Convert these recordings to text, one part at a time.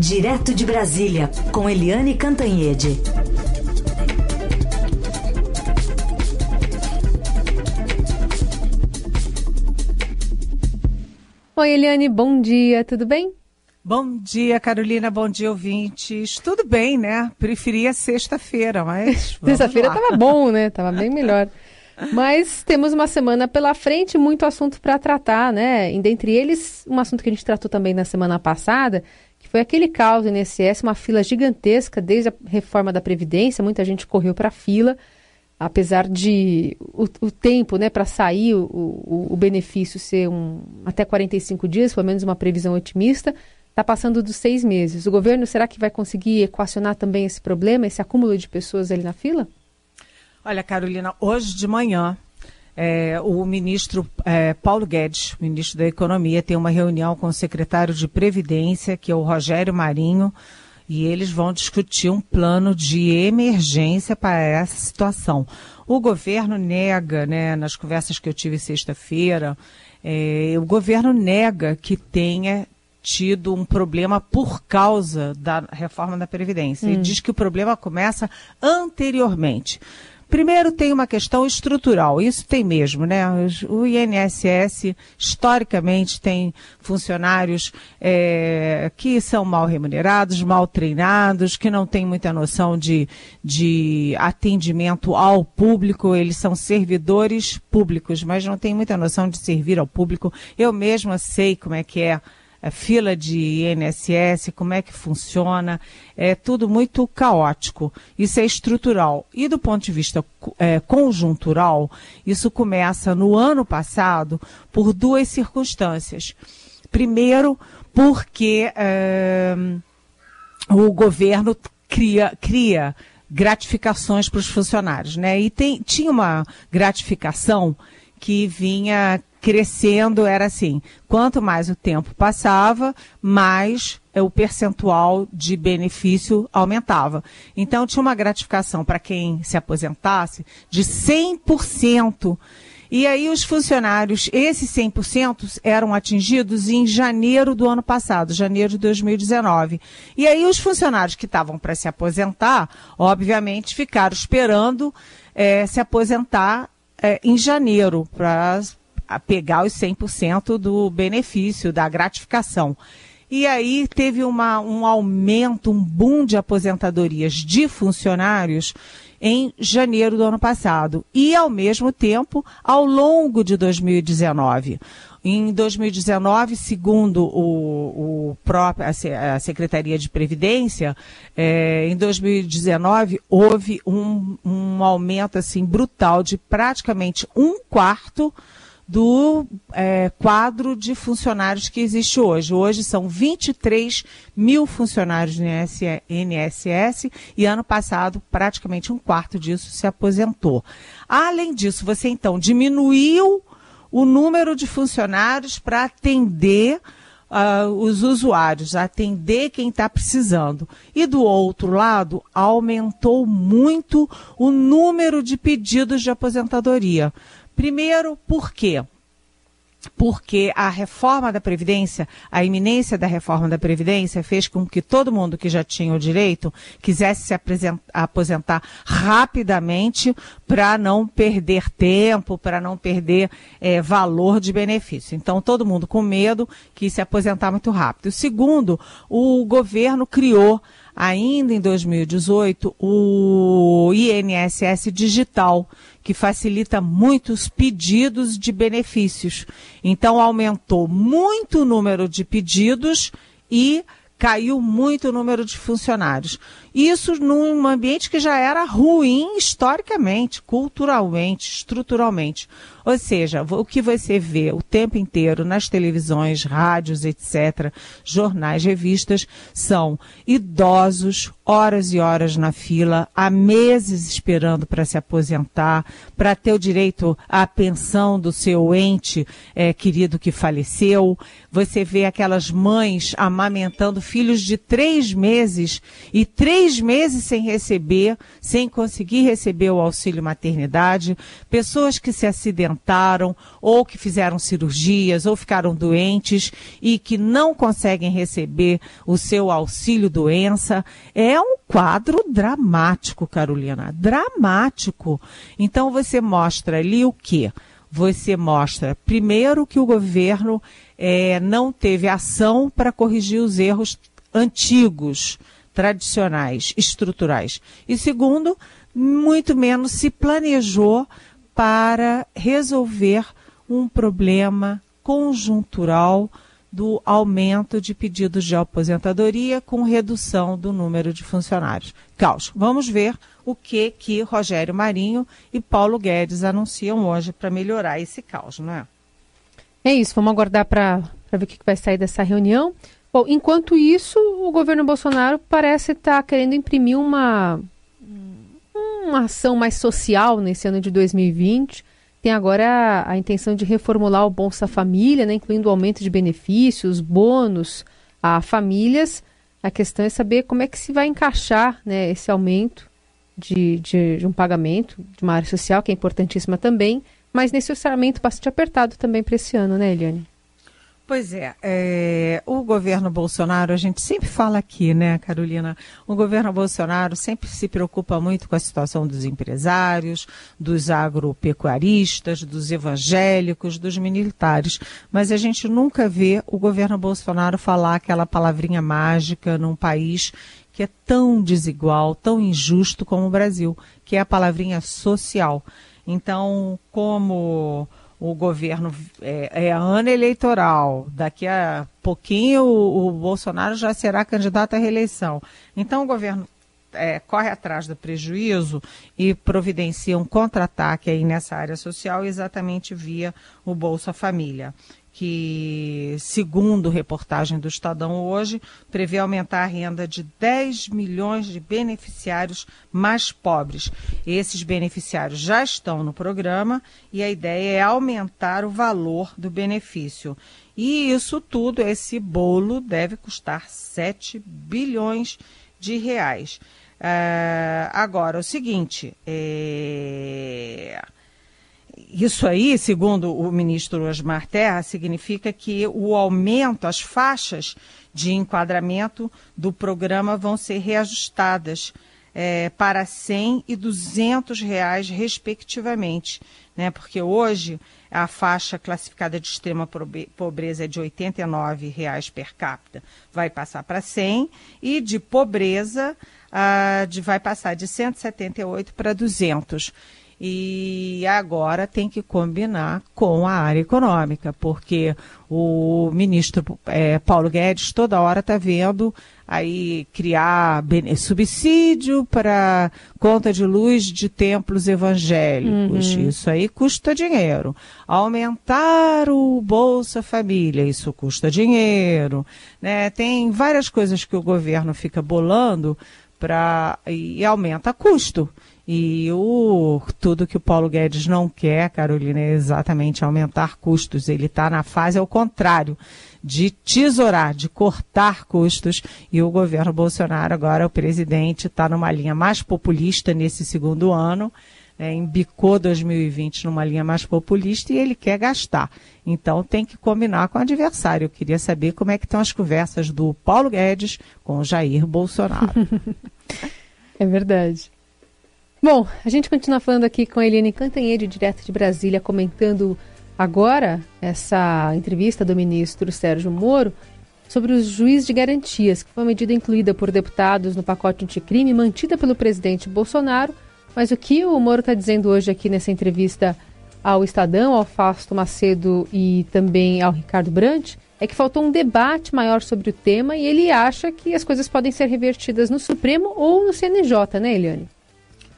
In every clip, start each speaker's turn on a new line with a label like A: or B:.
A: Direto de Brasília, com Eliane Cantanhede.
B: Oi, Eliane, bom dia, tudo bem?
C: Bom dia, Carolina. Bom dia, ouvintes. Tudo bem, né? Preferia sexta-feira, mas.
B: Sexta-feira estava bom, né? Tava bem melhor. Mas temos uma semana pela frente, muito assunto para tratar, né? E dentre eles, um assunto que a gente tratou também na semana passada, foi aquele caos no INSS, uma fila gigantesca desde a reforma da Previdência, muita gente correu para a fila, apesar de o, o tempo né, para sair o, o, o, benefício ser um, até 45 dias, pelo menos uma previsão otimista, está passando dos seis meses. O governo, será que vai conseguir equacionar também esse problema, esse acúmulo de pessoas ali na fila?
C: Olha, Carolina, hoje de manhã, é, o ministro é, Paulo Guedes, ministro da Economia, tem uma reunião com o secretário de Previdência, que é o Rogério Marinho, e eles vão discutir um plano de emergência para essa situação. O governo nega, né, nas conversas que eu tive sexta-feira, é, o governo nega que tenha tido um problema por causa da reforma da Previdência. Hum. Ele diz que o problema começa anteriormente. Primeiro tem uma questão estrutural, isso tem mesmo, né? O INSS historicamente tem funcionários é, que são mal remunerados, mal treinados, que não têm muita noção de, de atendimento ao público, eles são servidores públicos, mas não têm muita noção de servir ao público. Eu mesma sei como é que é a fila de INSS, como é que funciona, é tudo muito caótico. Isso é estrutural. E do ponto de vista é, conjuntural, isso começa no ano passado por duas circunstâncias. Primeiro, porque é, o governo cria, cria gratificações para os funcionários, né? E tem, tinha uma gratificação que vinha crescendo era assim: quanto mais o tempo passava, mais o percentual de benefício aumentava. Então tinha uma gratificação para quem se aposentasse de 100%. E aí os funcionários, esses 100% eram atingidos em janeiro do ano passado, janeiro de 2019. E aí os funcionários que estavam para se aposentar, obviamente, ficaram esperando é, se aposentar é, em janeiro para pegar os 100% do benefício, da gratificação. E aí teve uma, um aumento, um boom de aposentadorias de funcionários em janeiro do ano passado. E, ao mesmo tempo, ao longo de 2019. Em 2019, segundo o, o próprio, a, Secretaria de Previdência, é, em 2019 houve um, um aumento assim brutal de praticamente um quarto do é, quadro de funcionários que existe hoje. Hoje são 23 mil funcionários no INSS e ano passado praticamente um quarto disso se aposentou. Além disso, você então diminuiu o número de funcionários para atender uh, os usuários, atender quem está precisando. E do outro lado, aumentou muito o número de pedidos de aposentadoria. Primeiro, por quê? porque a reforma da Previdência, a iminência da reforma da Previdência fez com que todo mundo que já tinha o direito quisesse se aposentar rapidamente para não perder tempo, para não perder é, valor de benefício. Então, todo mundo com medo quis se aposentar muito rápido. Segundo, o governo criou ainda em 2018 o INSS digital, que facilita muitos pedidos de benefícios. Então aumentou muito o número de pedidos e caiu muito o número de funcionários. Isso num ambiente que já era ruim historicamente, culturalmente, estruturalmente. Ou seja, o que você vê o tempo inteiro nas televisões, rádios, etc., jornais, revistas, são idosos, horas e horas na fila, há meses esperando para se aposentar, para ter o direito à pensão do seu ente é, querido que faleceu. Você vê aquelas mães amamentando filhos de três meses e três meses sem receber, sem conseguir receber o auxílio maternidade, pessoas que se acidentaram aposentaram, ou que fizeram cirurgias, ou ficaram doentes e que não conseguem receber o seu auxílio-doença. É um quadro dramático, Carolina, dramático. Então você mostra ali o quê? Você mostra, primeiro, que o governo é, não teve ação para corrigir os erros antigos, tradicionais, estruturais. E segundo, muito menos se planejou para resolver um problema conjuntural do aumento de pedidos de aposentadoria com redução do número de funcionários. Caos. Vamos ver o que que Rogério Marinho e Paulo Guedes anunciam hoje para melhorar esse caos, não é?
B: É isso, vamos aguardar para ver o que vai sair dessa reunião. Bom, enquanto isso, o governo Bolsonaro parece estar tá querendo imprimir uma, uma ação mais social nesse ano de 2020. Tem agora a, a intenção de reformular o Bolsa Família, né, incluindo o aumento de benefícios, bônus a famílias. A questão é saber como é que se vai encaixar né, esse aumento de, de, de um pagamento de uma área social, que é importantíssima também, mas nesse orçamento bastante apertado também para esse ano, né, Eliane?
C: Pois é, é, o governo Bolsonaro, a gente sempre fala aqui, né, Carolina? O governo Bolsonaro sempre se preocupa muito com a situação dos empresários, dos agropecuaristas, dos evangélicos, dos militares, mas a gente nunca vê o governo Bolsonaro falar aquela palavrinha mágica num país que é tão desigual, tão injusto como o Brasil, que é a palavrinha social. Então, como o governo é, é ano eleitoral, daqui a pouquinho o, o, Bolsonaro já será candidato à reeleição. Então o governo é, corre atrás do prejuízo e providencia um contra-ataque aí nessa área social exatamente via o Bolsa Família que, segundo reportagem do Estadão hoje, prevê aumentar a renda de 10 milhões de beneficiários mais pobres. Esses beneficiários já estão no programa e a ideia é aumentar o valor do benefício. E isso tudo, esse bolo, deve custar 7 bilhões de reais. Uh, agora, o seguinte, é isso aí, segundo o ministro Osmar Terra, significa que o aumento, as faixas de enquadramento do programa vão ser reajustadas é, para 100 e 200 reais, respectivamente. Né? Porque hoje a faixa classificada de extrema pobreza é de 89 reais per capita, vai passar para 100 e de pobreza uh, de, vai passar de 178 para 200 e agora tem que combinar com a área econômica, porque o ministro é, Paulo Guedes toda hora está vendo aí criar subsídio para conta de luz de templos evangélicos. Uhum. Isso aí custa dinheiro. Aumentar o Bolsa Família, isso custa dinheiro. Né? Tem várias coisas que o governo fica bolando para e aumenta custo. E o, tudo que o Paulo Guedes não quer, Carolina, é exatamente aumentar custos. Ele está na fase ao contrário, de tesourar, de cortar custos. E o governo Bolsonaro, agora o presidente, está numa linha mais populista nesse segundo ano. É, embicou 2020 numa linha mais populista e ele quer gastar. Então tem que combinar com o adversário. Eu queria saber como é que estão as conversas do Paulo Guedes com o Jair Bolsonaro.
B: é verdade. Bom, a gente continua falando aqui com a Eliane Cantanhede, direto de Brasília, comentando agora essa entrevista do ministro Sérgio Moro sobre os juízes de garantias, que foi uma medida incluída por deputados no pacote anticrime, mantida pelo presidente Bolsonaro. Mas o que o Moro está dizendo hoje aqui nessa entrevista ao Estadão, ao Fausto Macedo e também ao Ricardo Brandt, é que faltou um debate maior sobre o tema e ele acha que as coisas podem ser revertidas no Supremo ou no CNJ, né, Eliane?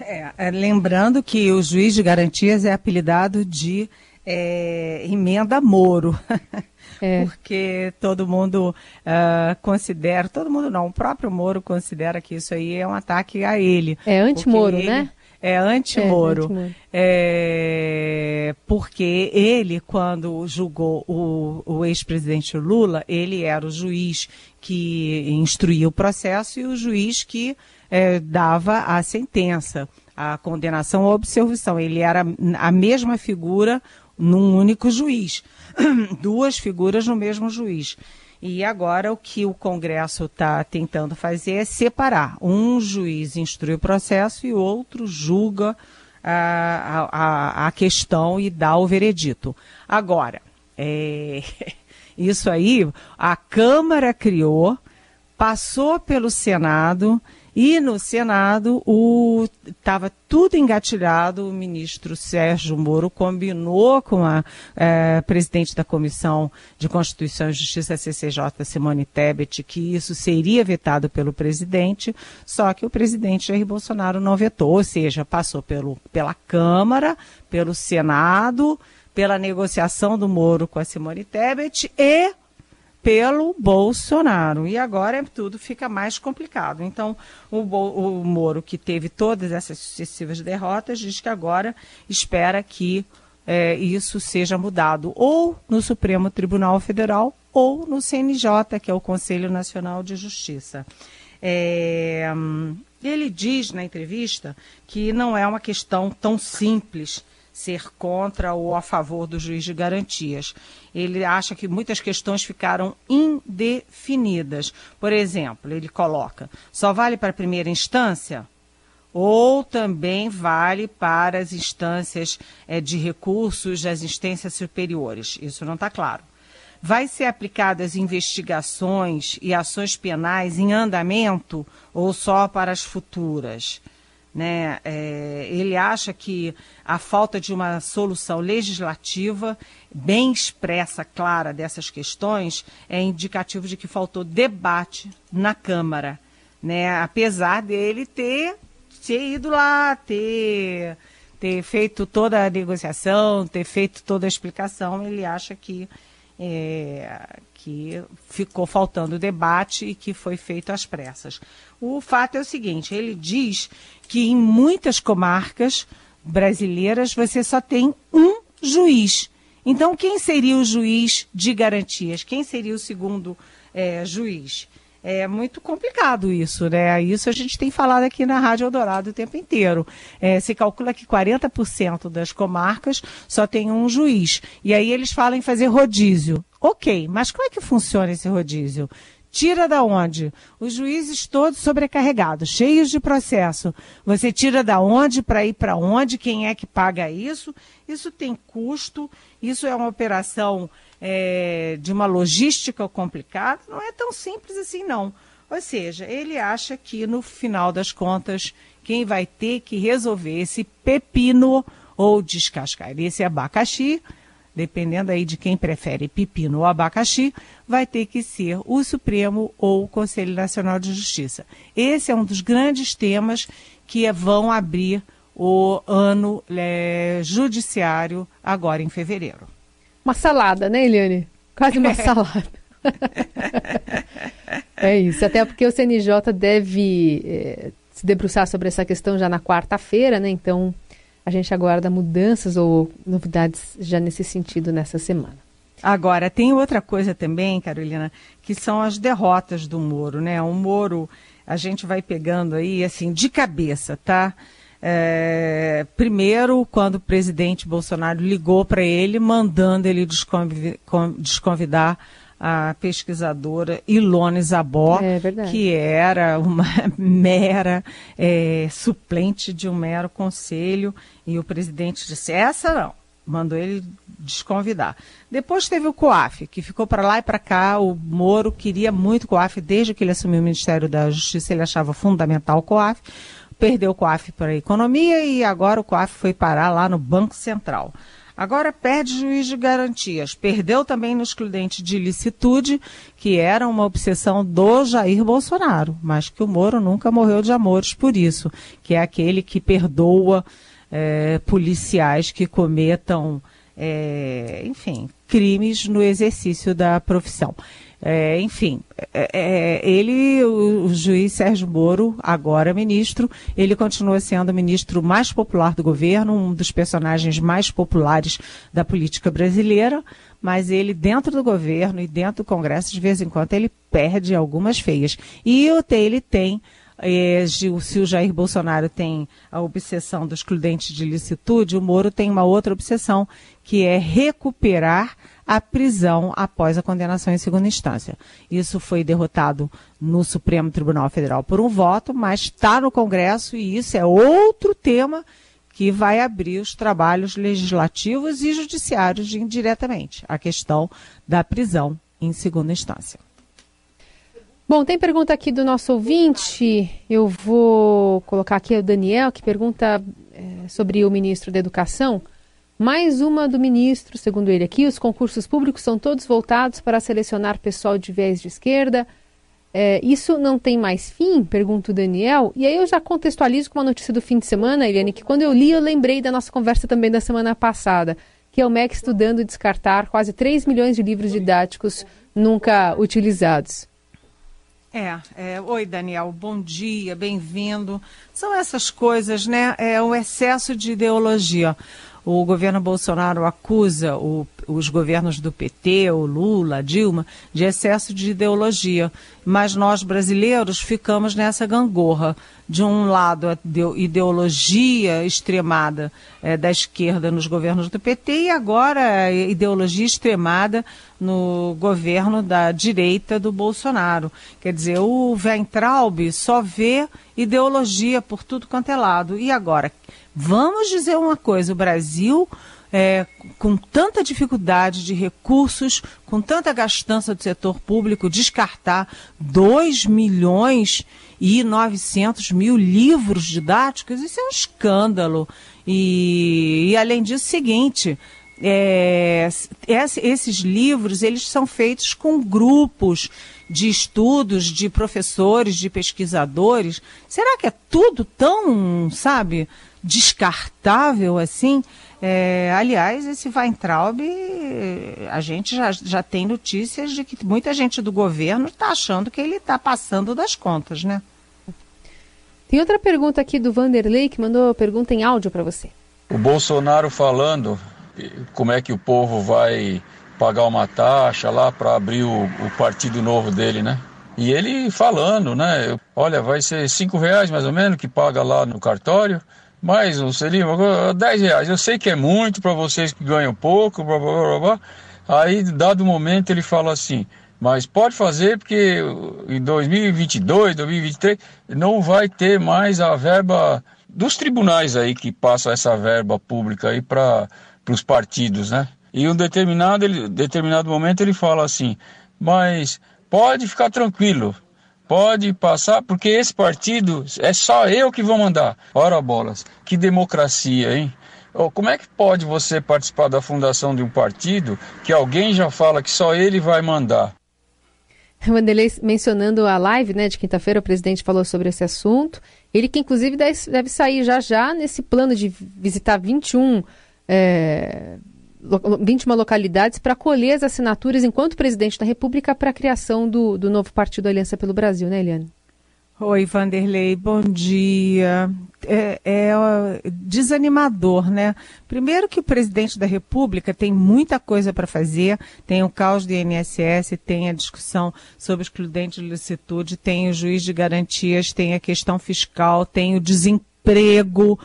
C: É, é, lembrando que o juiz de garantias é apelidado de é, emenda Moro. É. Porque todo mundo uh, considera, todo mundo não, o próprio Moro considera que isso aí é um ataque a ele.
B: É anti-Moro, né?
C: É anti-Moro. É, anti é, porque ele, quando julgou o, o ex-presidente Lula, ele era o juiz que instruía o processo e o juiz que é, dava a sentença. a condenação ou absolvição. Ele era a mesma figura num único juiz. Duas figuras no mesmo juiz. E agora o que o Congresso está tentando fazer é separar. Um juiz instrui o processo e o outro julga a, a, a questão e dá o veredito. Agora, é, isso aí a Câmara criou, passou pelo Senado e no Senado estava tudo engatilhado. O ministro Sérgio Moro combinou com a é, presidente da Comissão de Constituição e Justiça, CCJ, Simone Tebet, que isso seria vetado pelo presidente, só que o presidente Jair Bolsonaro não vetou, ou seja, passou pelo, pela Câmara, pelo Senado, pela negociação do Moro com a Simone Tebet e pelo Bolsonaro. E agora tudo fica mais complicado. Então, o, o Moro, que teve todas essas sucessivas derrotas, diz que agora espera que é, isso seja mudado ou no Supremo Tribunal Federal ou no CNJ, que é o Conselho Nacional de Justiça. É, ele diz na entrevista que não é uma questão tão simples ser contra ou a favor do juiz de garantias. Ele acha que muitas questões ficaram indefinidas. Por exemplo, ele coloca: só vale para a primeira instância? Ou também vale para as instâncias é, de recursos das instâncias superiores? Isso não está claro. Vai ser aplicadas investigações e ações penais em andamento ou só para as futuras? Né? É, ele acha que a falta de uma solução legislativa bem expressa, clara dessas questões é indicativo de que faltou debate na Câmara, né? apesar dele ter, ter ido lá, ter, ter feito toda a negociação, ter feito toda a explicação, ele acha que é, que ficou faltando debate e que foi feito às pressas. O fato é o seguinte: ele diz que em muitas comarcas brasileiras você só tem um juiz. Então, quem seria o juiz de garantias? Quem seria o segundo é, juiz? É muito complicado isso, né? Isso a gente tem falado aqui na Rádio Eldorado o tempo inteiro. É, se calcula que 40% das comarcas só tem um juiz. E aí eles falam em fazer rodízio. Ok, mas como é que funciona esse rodízio? Tira da onde? Os juízes todos sobrecarregados, cheios de processo. Você tira da onde para ir para onde? Quem é que paga isso? Isso tem custo, isso é uma operação é, de uma logística complicada. Não é tão simples assim, não. Ou seja, ele acha que no final das contas, quem vai ter que resolver esse pepino ou descascar esse abacaxi dependendo aí de quem prefere pepino ou abacaxi, vai ter que ser o Supremo ou o Conselho Nacional de Justiça. Esse é um dos grandes temas que vão abrir o ano é, judiciário agora em fevereiro.
B: Uma salada, né, Eliane? Quase uma salada. é isso, até porque o CNJ deve é, se debruçar sobre essa questão já na quarta-feira, né? Então, a gente aguarda mudanças ou novidades já nesse sentido nessa semana.
C: Agora, tem outra coisa também, Carolina, que são as derrotas do Moro, né? O Moro, a gente vai pegando aí, assim, de cabeça, tá? É, primeiro, quando o presidente Bolsonaro ligou para ele, mandando ele desconvidar a pesquisadora Ilone Zabó, é que era uma mera é, suplente de um mero conselho, e o presidente disse: essa não, mandou ele desconvidar. Depois teve o COAF, que ficou para lá e para cá. O Moro queria muito COAF, desde que ele assumiu o Ministério da Justiça, ele achava fundamental o COAF. Perdeu o COAF para a economia e agora o COAF foi parar lá no Banco Central. Agora perde juiz de garantias. Perdeu também no excludente de ilicitude, que era uma obsessão do Jair Bolsonaro, mas que o Moro nunca morreu de amores por isso, que é aquele que perdoa é, policiais que cometam, é, enfim, crimes no exercício da profissão. É, enfim, é, é, ele, o, o, juiz Sérgio Moro, agora ministro, ele continua sendo o ministro mais popular do governo, um dos personagens mais populares da política brasileira, mas ele, dentro do governo e dentro do Congresso, de vez em quando, ele perde algumas feias. E ele tem é, se o Jair Bolsonaro tem a obsessão do excludente de licitude, o Moro tem uma outra obsessão, que é recuperar a prisão após a condenação em segunda instância. Isso foi derrotado no Supremo Tribunal Federal por um voto, mas está no Congresso e isso é outro tema que vai abrir os trabalhos legislativos e judiciários indiretamente, a questão da prisão em segunda instância.
B: Bom, tem pergunta aqui do nosso ouvinte. Eu vou colocar aqui o Daniel, que pergunta é, sobre o ministro da Educação. Mais uma do ministro, segundo ele aqui, os concursos públicos são todos voltados para selecionar pessoal de viés de esquerda. É, isso não tem mais fim? Pergunta o Daniel. E aí eu já contextualizo com uma notícia do fim de semana, Eliane, que quando eu li eu lembrei da nossa conversa também da semana passada, que é o MEC estudando descartar quase 3 milhões de livros didáticos nunca utilizados.
C: É, é, oi Daniel, bom dia, bem-vindo. São essas coisas, né? É o excesso de ideologia. O governo Bolsonaro acusa o, os governos do PT, o Lula, Dilma, de excesso de ideologia. Mas nós brasileiros ficamos nessa gangorra. De um lado, a ideologia extremada é, da esquerda nos governos do PT e agora a ideologia extremada no governo da direita do Bolsonaro. Quer dizer, o Weintraub só vê ideologia por tudo quanto é lado. E agora, Vamos dizer uma coisa: o Brasil, é, com tanta dificuldade de recursos, com tanta gastança do setor público, descartar 2 milhões e 900 mil livros didáticos, isso é um escândalo. E, e além disso, seguinte. É, esses livros eles são feitos com grupos de estudos, de professores, de pesquisadores. Será que é tudo tão, sabe, descartável assim. É, aliás, esse Weintraub, a gente já, já tem notícias de que muita gente do governo está achando que ele está passando das contas, né?
B: Tem outra pergunta aqui do Vanderlei que mandou pergunta em áudio para você.
D: O Bolsonaro falando como é que o povo vai pagar uma taxa lá para abrir o, o partido novo dele, né? E ele falando, né? Olha, vai ser cinco reais mais ou menos que paga lá no cartório mais um seria 10 reais. Eu sei que é muito para vocês que ganham pouco, blá, blá, blá, blá. Aí, dado momento, ele fala assim, mas pode fazer porque em 2022, 2023, não vai ter mais a verba dos tribunais aí que passam essa verba pública aí para os partidos, né? E um determinado, ele, determinado momento ele fala assim, mas pode ficar tranquilo, pode passar, porque esse partido é só eu que vou mandar. Ora bolas, que democracia, hein? Como é que pode você participar da fundação de um partido que alguém já fala que só ele vai mandar?
B: Vanderlei mencionando a live né, de quinta-feira, o presidente falou sobre esse assunto. Ele que inclusive deve sair já já nesse plano de visitar 21 é, 21 localidades para colher as assinaturas enquanto presidente da República para a criação do, do novo partido Aliança pelo Brasil, né, Eliane?
C: Oi, Vanderlei, bom dia. É, é, desanimador, né? Primeiro que o presidente da República tem muita coisa para fazer, tem o caos do INSS, tem a discussão sobre excludente de licitude, tem o juiz de garantias, tem a questão fiscal, tem o desemprego,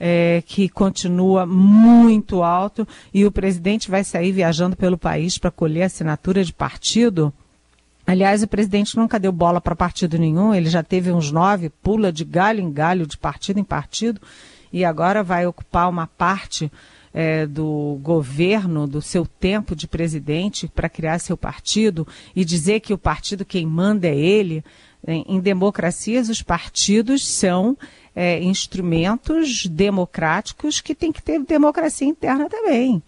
C: é, que continua muito alto e o presidente vai sair viajando pelo país para colher assinatura de partido. Aliás, o presidente nunca deu bola para partido nenhum, ele já teve uns nove, pula de galho em galho, de partido em partido, e agora vai ocupar uma parte é, do governo, do seu tempo de presidente, para criar seu partido e dizer que o partido quem manda é ele. Em, em democracias, os partidos são é, instrumentos democráticos que tem que ter democracia interna também.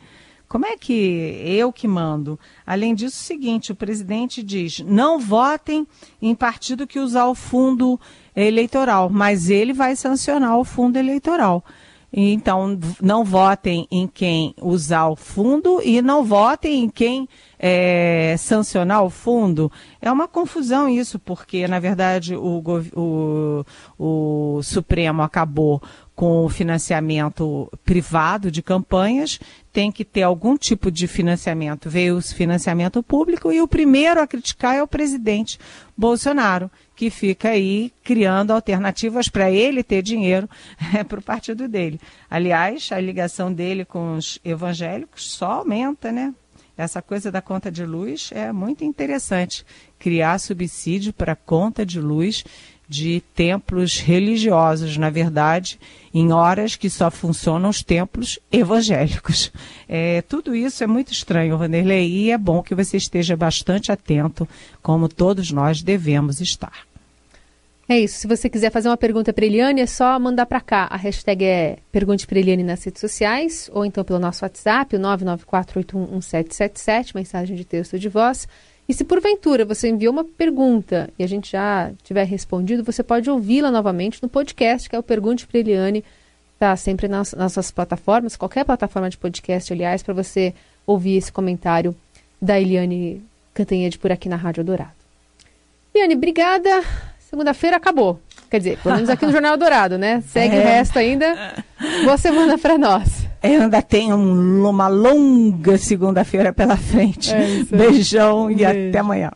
C: Como é que eu que mando? Além disso, o seguinte, o presidente diz, não votem em partido que usar o fundo eleitoral, mas ele vai sancionar o fundo eleitoral. Então, não votem em quem usar o fundo e não votem em quem é, sancionar o fundo. É uma confusão isso, porque, na verdade, o, o, o Supremo acabou com financiamento privado de campanhas, tem que ter algum tipo de financiamento. Veio o financiamento público e o primeiro a criticar é o presidente Bolsonaro, que fica aí criando alternativas para ele ter dinheiro é, para o partido dele. Aliás, a ligação dele com os evangélicos só aumenta, né? Essa coisa da conta de luz é muito interessante. Criar subsídio para conta de luz de templos religiosos, na verdade, em horas que só funcionam os templos evangélicos. É, tudo isso é muito estranho, Vanderlei, e é bom que você esteja bastante atento, como todos nós devemos estar.
B: É isso. Se você quiser fazer uma pergunta para Eliane, é só mandar para cá. A hashtag é Pergunte para Eliane nas redes sociais, ou então pelo nosso WhatsApp, o 994811777, mensagem de texto de voz. E se porventura você enviou uma pergunta e a gente já tiver respondido, você pode ouvi-la novamente no podcast, que é o Pergunte para Eliane. Está sempre nas, nossas plataformas, qualquer plataforma de podcast, aliás, para você ouvir esse comentário da Eliane Cantanhede por aqui na Rádio Dourado. Eliane, obrigada. Segunda-feira acabou. Quer dizer, pelo menos aqui no Jornal Dourado, né? Segue é. o resto ainda. Boa semana para nós.
C: Eu ainda tenho uma longa segunda-feira pela frente. É Beijão e Beijo. até amanhã.